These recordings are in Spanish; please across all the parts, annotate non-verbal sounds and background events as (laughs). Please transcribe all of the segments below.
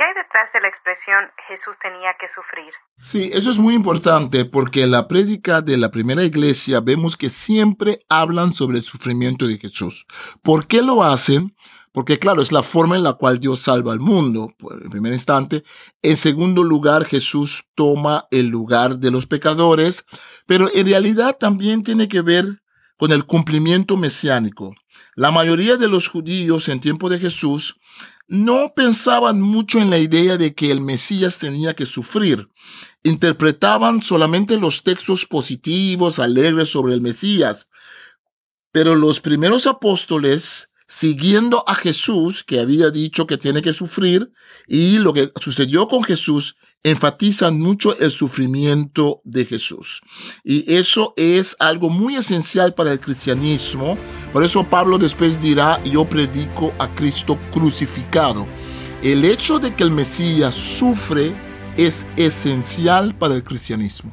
¿Qué hay detrás de la expresión Jesús tenía que sufrir? Sí, eso es muy importante porque en la prédica de la primera iglesia vemos que siempre hablan sobre el sufrimiento de Jesús. ¿Por qué lo hacen? Porque claro, es la forma en la cual Dios salva al mundo, en primer instante. En segundo lugar, Jesús toma el lugar de los pecadores, pero en realidad también tiene que ver con el cumplimiento mesiánico. La mayoría de los judíos en tiempo de Jesús no pensaban mucho en la idea de que el Mesías tenía que sufrir. Interpretaban solamente los textos positivos, alegres sobre el Mesías. Pero los primeros apóstoles siguiendo a Jesús, que había dicho que tiene que sufrir, y lo que sucedió con Jesús enfatizan mucho el sufrimiento de Jesús. Y eso es algo muy esencial para el cristianismo. Por eso Pablo después dirá, yo predico a Cristo crucificado. El hecho de que el Mesías sufre es esencial para el cristianismo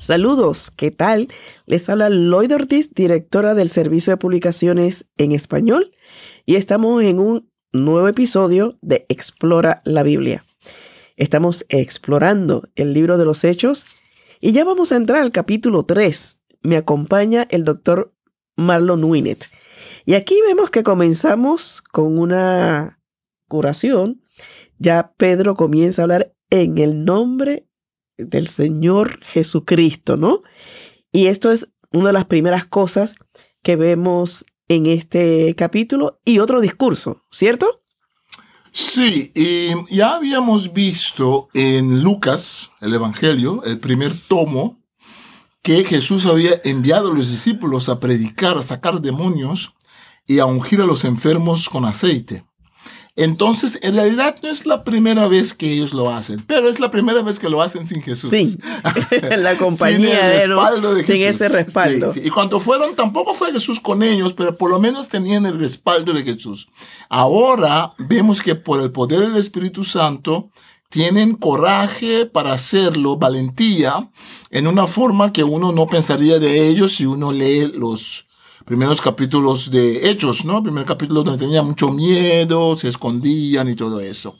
Saludos, ¿qué tal? Les habla Lloyd Ortiz, directora del Servicio de Publicaciones en Español, y estamos en un nuevo episodio de Explora la Biblia. Estamos explorando el libro de los Hechos y ya vamos a entrar al capítulo 3. Me acompaña el doctor Marlon Winnet. Y aquí vemos que comenzamos con una curación. Ya Pedro comienza a hablar en el nombre del Señor Jesucristo, ¿no? Y esto es una de las primeras cosas que vemos en este capítulo y otro discurso, ¿cierto? Sí, y ya habíamos visto en Lucas, el Evangelio, el primer tomo, que Jesús había enviado a los discípulos a predicar, a sacar demonios y a ungir a los enfermos con aceite. Entonces, en realidad no es la primera vez que ellos lo hacen, pero es la primera vez que lo hacen sin Jesús. Sí, (laughs) (laughs) la compañía de, de sin ese respaldo. Y cuando fueron, tampoco fue Jesús con ellos, pero por lo menos tenían el respaldo de Jesús. Ahora vemos que por el poder del Espíritu Santo, tienen coraje para hacerlo, valentía, en una forma que uno no pensaría de ellos si uno lee los, primeros capítulos de Hechos, ¿no? Primer capítulo donde tenía mucho miedo, se escondían y todo eso.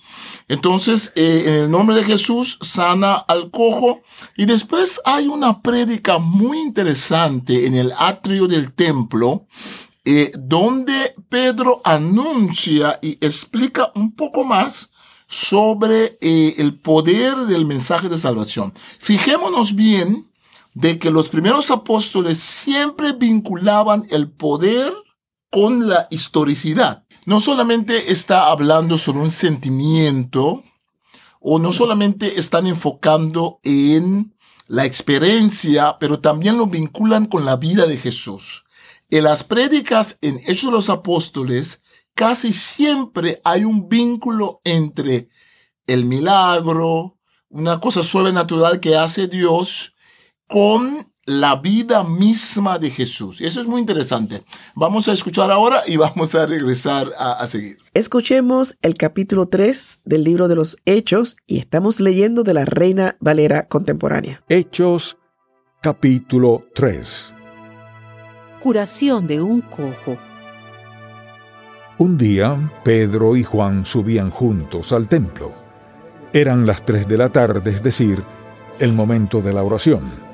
Entonces, eh, en el nombre de Jesús, sana al cojo. Y después hay una prédica muy interesante en el atrio del templo, eh, donde Pedro anuncia y explica un poco más sobre eh, el poder del mensaje de salvación. Fijémonos bien de que los primeros apóstoles siempre vinculaban el poder con la historicidad. No solamente está hablando sobre un sentimiento, o no solamente están enfocando en la experiencia, pero también lo vinculan con la vida de Jesús. En las prédicas en Hechos de los Apóstoles, casi siempre hay un vínculo entre el milagro, una cosa sobrenatural que hace Dios, con la vida misma de Jesús. Y eso es muy interesante. Vamos a escuchar ahora y (laughs) vamos a regresar a, seguir. Escuchemos el capítulo 3 del libro de los Hechos y estamos leyendo de la Reina Valera contemporánea. Hechos capítulo 3 Curación de un cojo. Un día, Pedro y Juan subían juntos al templo. Eran las 3 de la tarde, es decir, el momento de la oración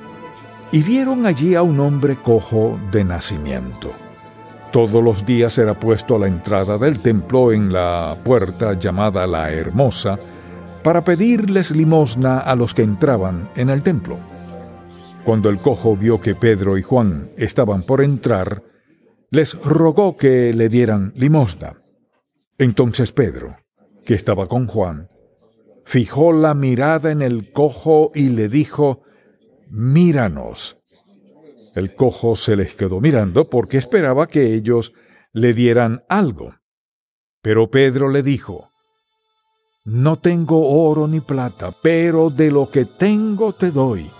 y vieron allí a un hombre cojo de nacimiento. Todos los días era puesto a la entrada del templo en la puerta llamada la Hermosa para pedirles limosna a los que entraban en el templo. Cuando el cojo vio que Pedro y Juan estaban por entrar, les rogó que le dieran limosna. Entonces Pedro, que estaba con Juan, fijó la mirada en el cojo y le dijo, míranos. El cojo se les quedó mirando porque esperaba que ellos le dieran algo. Pero Pedro le dijo, no tengo oro ni plata, pero de lo que tengo te doy.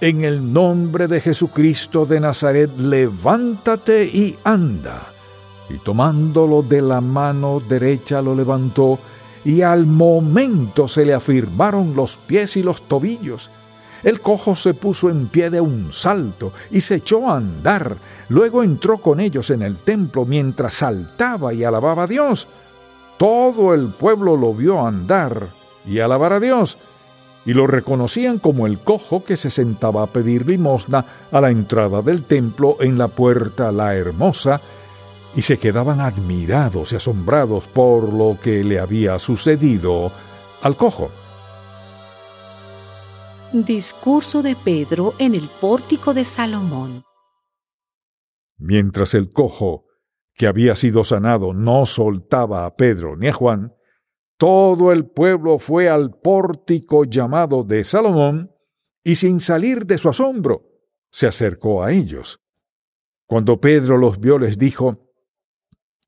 En el nombre de Jesucristo de Nazaret, levántate y anda. Y tomándolo de la mano derecha lo levantó, y al momento se le afirmaron los pies y los tobillos. El cojo se puso en pie de un salto y se echó a andar. Luego entró con ellos en el templo mientras saltaba y alababa a Dios. Todo el pueblo lo vio andar y alabar a Dios, y lo reconocían como el cojo que se sentaba a pedir limosna a la entrada del templo en la puerta la hermosa, y se quedaban admirados y asombrados por lo que le había sucedido al cojo. Discurso de Pedro en el pórtico de Salomón. Mientras el cojo que había sido sanado no soltaba a Pedro ni a Juan, todo el pueblo fue al pórtico llamado de Salomón y sin salir de su asombro, se acercó a ellos. Cuando Pedro los vio les dijo,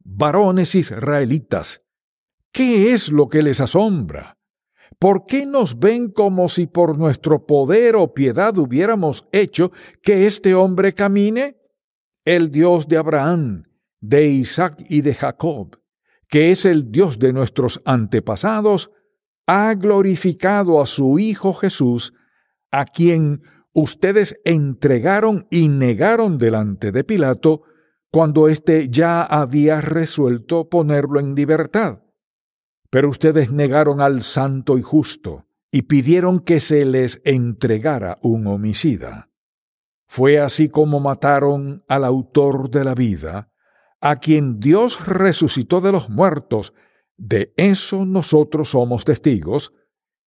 Varones israelitas, ¿qué es lo que les asombra? ¿Por qué nos ven como si por nuestro poder o piedad hubiéramos hecho que este hombre camine? El Dios de Abraham, de Isaac y de Jacob, que es el Dios de nuestros antepasados, ha glorificado a su Hijo Jesús, a quien ustedes entregaron y negaron delante de Pilato, cuando éste ya había resuelto ponerlo en libertad. Pero ustedes negaron al santo y justo, y pidieron que se les entregara un homicida. Fue así como mataron al autor de la vida, a quien Dios resucitó de los muertos, de eso nosotros somos testigos,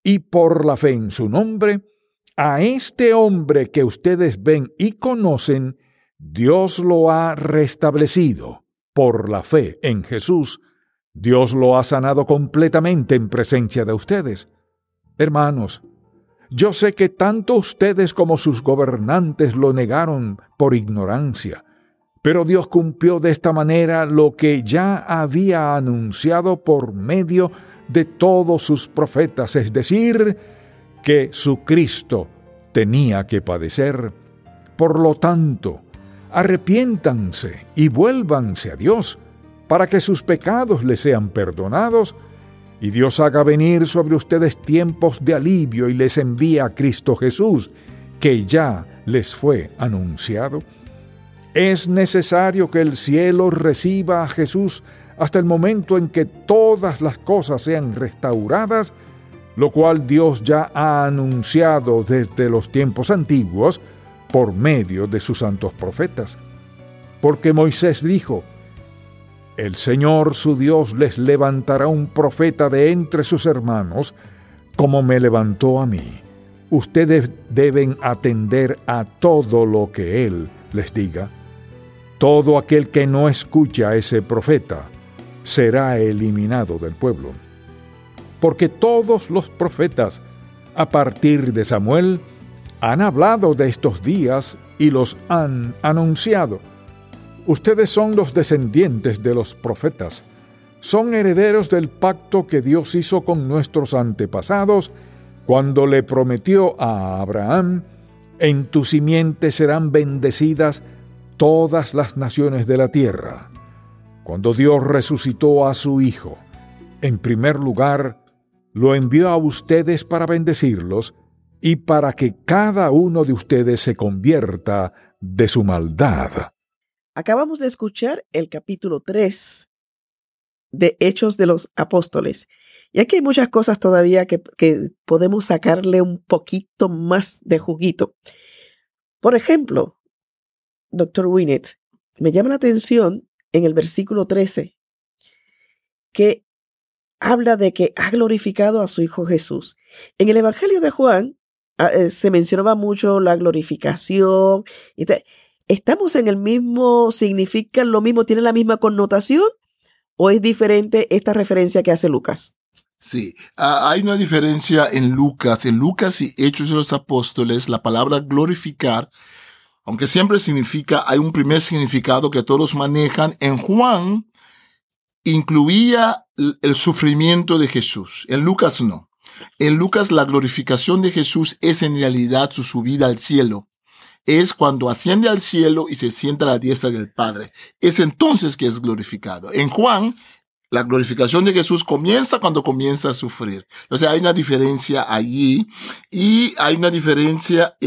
y por la fe en su nombre, a este hombre que ustedes ven y conocen, Dios lo ha restablecido. Por la fe en Jesús, Dios lo ha sanado completamente en presencia de ustedes. Hermanos, yo sé que tanto ustedes como sus gobernantes lo negaron por ignorancia pero Dios cumplió de esta manera lo que ya había anunciado por medio de todos sus profetas, es decir, que su Cristo tenía que padecer. Por lo tanto, arrepiéntanse y vuélvanse a Dios para que sus pecados les sean perdonados y Dios haga venir sobre ustedes tiempos de alivio y les envía a Cristo Jesús, que ya les fue anunciado. Es necesario que el cielo reciba a Jesús hasta el momento en que todas las cosas sean restauradas, lo cual Dios ya ha anunciado desde los tiempos antiguos por medio de sus santos profetas. Porque Moisés dijo, El Señor su Dios les levantará un profeta de entre sus hermanos, como me levantó a mí. Ustedes deben atender a todo lo que Él les diga. Todo aquel que no escucha a ese profeta será eliminado del pueblo. Porque todos los profetas, a partir de Samuel, han hablado de estos días y los han anunciado. Ustedes son los descendientes de los profetas, son herederos del pacto que Dios hizo con nuestros antepasados cuando le prometió a Abraham, en tu simiente serán bendecidas todas las naciones de la tierra. Cuando Dios resucitó a su Hijo, en primer lugar, lo envió a ustedes para bendecirlos y para que cada uno de ustedes se convierta de su maldad. Acabamos de escuchar el capítulo 3 de Hechos de los Apóstoles. Y aquí hay muchas cosas todavía que, que podemos sacarle un poquito más de juguito. Por ejemplo, doctor Winnet, me llama la atención en el versículo 13 que habla de que ha glorificado a su Hijo Jesús. En el Evangelio de Juan ah, eh, se mencionaba mucho la glorificación. ¿Estamos en el mismo, significa lo mismo, tiene la misma connotación o es diferente esta referencia que hace Lucas? Sí, ah, hay una diferencia en Lucas. En Lucas y Hechos de los Apóstoles, la palabra glorificar aunque siempre significa, hay un primer significado que todos manejan, en Juan incluía el sufrimiento de Jesús. En Lucas no. En Lucas la glorificación de Jesús es en realidad su subida al cielo. Es cuando asciende al cielo y se sienta a la diestra del Padre. Es entonces que es glorificado. En Juan, la glorificación de Jesús comienza cuando comienza a sufrir. Sea, hay una diferencia allí y hay una diferencia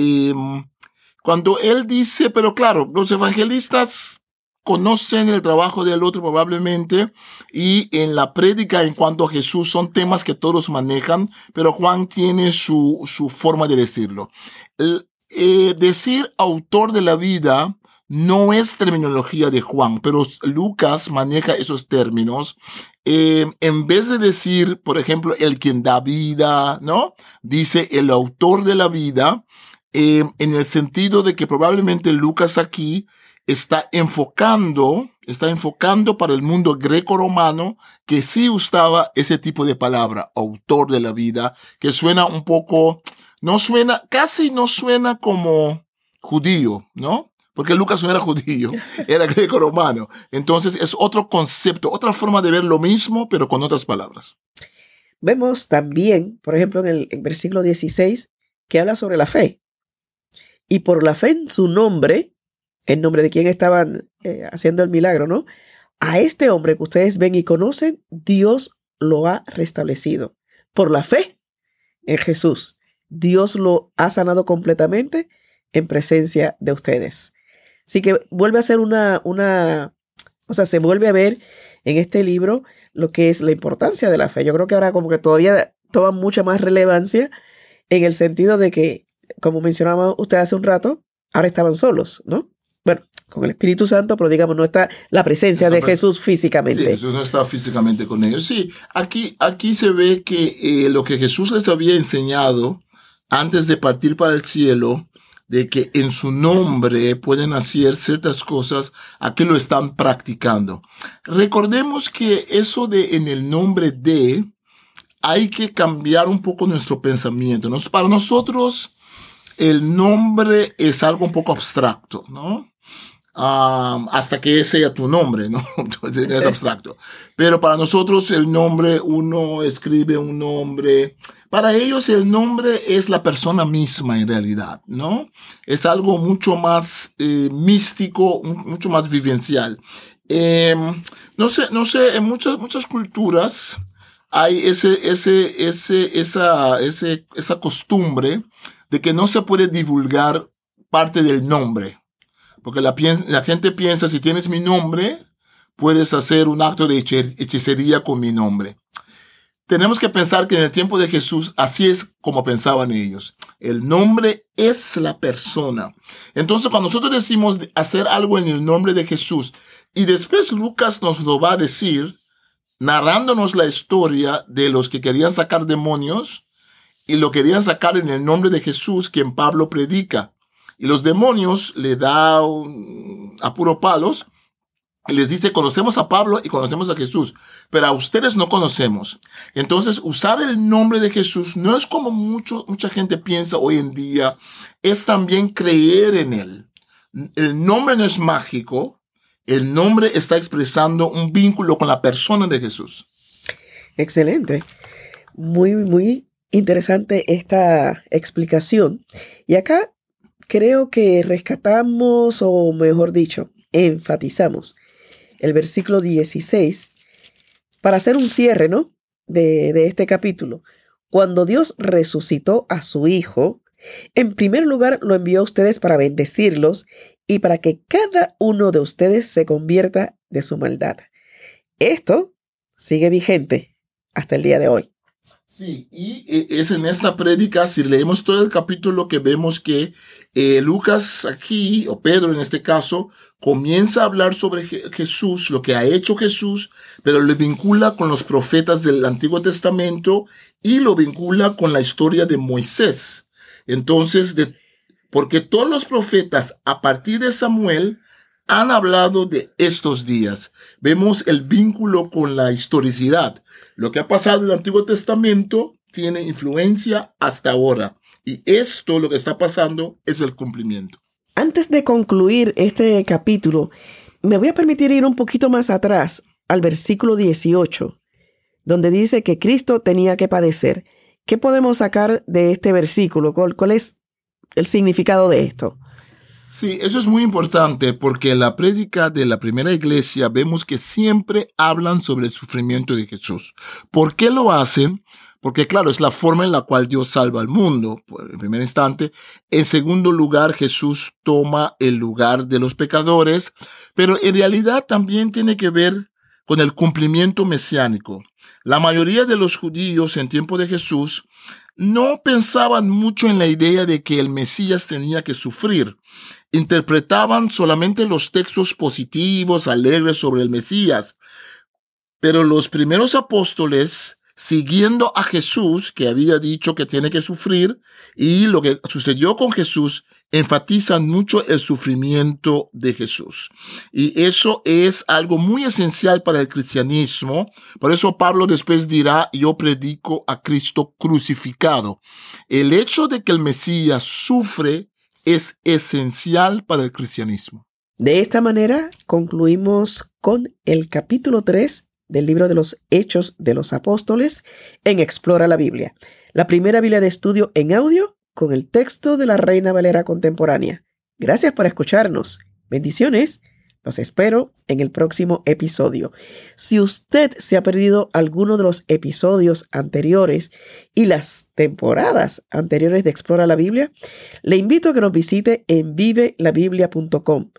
cuando él dice, pero claro, los evangelistas conocen el trabajo del otro probablemente y en la prédica en cuanto a Jesús son temas que todos manejan, pero Juan tiene su, su forma de decirlo. Eh, decir autor de la vida no es terminología de Juan, pero Lucas maneja esos términos. Eh, en vez de decir, por ejemplo, el quien da vida, ¿no? Dice el autor de la vida, eh, en el sentido de que probablemente Lucas aquí está enfocando, está enfocando para el mundo greco-romano que sí usaba ese tipo de palabra, autor de la vida, que suena un poco, no suena, casi no suena como judío, ¿no? Porque Lucas no era judío, (laughs) era greco-romano. Entonces es otro concepto, otra forma de ver lo mismo, pero con otras palabras. Vemos también, por ejemplo, en el versículo 16, que habla sobre la fe. Y por la fe en su nombre, en nombre de quien estaban eh, haciendo el milagro, ¿no? A este hombre que ustedes ven y conocen, Dios lo ha restablecido. Por la fe en Jesús, Dios lo ha sanado completamente en presencia de ustedes. Así que vuelve a ser una, una, o sea, se vuelve a ver en este libro lo que es la importancia de la fe. Yo creo que ahora como que todavía toma mucha más relevancia en el sentido de que, como mencionaba usted hace un rato, ahora estaban solos, ¿no? Con el Espíritu Santo, pero digamos, no está la presencia de Jesús físicamente. Sí, Jesús no está físicamente con ellos. Sí, aquí, aquí se ve que eh, lo que Jesús les había enseñado antes de partir para el cielo, de que en su nombre pueden hacer ciertas cosas, aquí lo están practicando. Recordemos que eso de en el nombre de, hay que cambiar un poco nuestro pensamiento. Para nosotros, el nombre es algo un poco abstracto, ¿no? Hasta que sea tu nombre, ¿no? (laughs) Entonces es abstracto. Pero para nosotros el nombre, uno escribe un nombre. Para ellos el nombre es la persona misma en realidad, ¿no? Es algo mucho más eh, místico, mucho más vivencial. Em, no sé, no sé, en muchas, muchas culturas hay ese, ese, ese, esa, ese, esa costumbre de que no se puede divulgar parte del nombre. Porque la, la gente piensa, si tienes mi nombre, puedes hacer un acto de hechicería con mi nombre. Tenemos que pensar que en el tiempo de Jesús así es como pensaban ellos. El nombre es la persona. Entonces cuando nosotros decimos hacer algo en el nombre de Jesús y después Lucas nos lo va a decir narrándonos la historia de los que querían sacar demonios y lo querían sacar en el nombre de Jesús quien Pablo predica. Y los demonios le da a puro palos y les dice, conocemos a Pablo y conocemos a Jesús, pero a ustedes no conocemos. Entonces, usar el nombre de Jesús no es como mucho, mucha gente piensa hoy en día, es también creer en él. El nombre no es mágico, el nombre está expresando un vínculo con la persona de Jesús. Excelente. Muy, muy interesante esta explicación. Y acá creo que rescatamos, o mejor dicho, enfatizamos el versículo 16 para hacer un cierre, ¿no? De, de este capítulo. Cuando Dios resucitó a su Hijo, en primer lugar lo envió a ustedes para bendecirlos y para que cada uno de ustedes se convierta de su maldad. Esto sigue vigente hasta el día de hoy. Sí, y eh, es en esta prédica, si leemos todo el capítulo, que vemos que eh, Lucas aquí, o Pedro en este caso, comienza a hablar sobre Jesús, lo que ha hecho Jesús, pero le vincula con los profetas del Antiguo Testamento y lo vincula con la historia de Moisés. Entonces, de, porque todos los profetas a partir de Samuel han hablado de estos días. Vemos el vínculo con la historicidad. Lo que ha pasado en el Antiguo Testamento tiene influencia hasta ahora. Y esto, lo que está pasando, es el cumplimiento. Antes de concluir este capítulo, me voy a permitir ir un poquito más atrás al versículo 18, donde dice que Cristo tenía que padecer. ¿Qué podemos sacar de este versículo? ¿Cuál, cuál es el significado de esto? Sí, eso es muy importante porque en la prédica de la primera iglesia vemos que siempre hablan sobre el sufrimiento de Jesús. ¿Por qué lo hacen? Porque claro, es la forma en la cual Dios salva al mundo, en primer instante. En segundo lugar, Jesús toma el lugar de los pecadores, pero en realidad también tiene que ver con el cumplimiento mesiánico. La mayoría de los judíos en tiempo de Jesús no pensaban mucho en la idea de que el Mesías tenía que sufrir. Interpretaban solamente los textos positivos, alegres sobre el Mesías. Pero los primeros apóstoles siguiendo a Jesús, que había dicho que tiene que sufrir, y lo que sucedió con Jesús, enfatizan mucho el sufrimiento de Jesús. Y eso es algo muy esencial para el cristianismo. Por eso Pablo después dirá, yo predico a Cristo crucificado. El hecho de que el Mesías sufre es esencial para el cristianismo. De esta manera concluimos con el capítulo 3 del libro de los Hechos de los Apóstoles en Explora la Biblia, la primera Biblia de estudio en audio con el texto de la Reina Valera contemporánea. Gracias por escucharnos. Bendiciones. Los espero en el próximo episodio. Si usted se ha perdido alguno de los episodios anteriores y las temporadas anteriores de Explora la Biblia, le invito a que nos visite en vivelabiblia.com.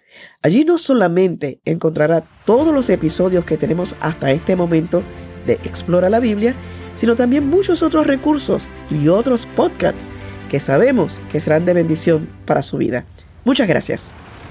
Allí no solamente encontrará todos los episodios que tenemos hasta este momento de Explora la Biblia, sino también muchos otros recursos y otros podcasts que sabemos que serán de bendición para su vida. Muchas gracias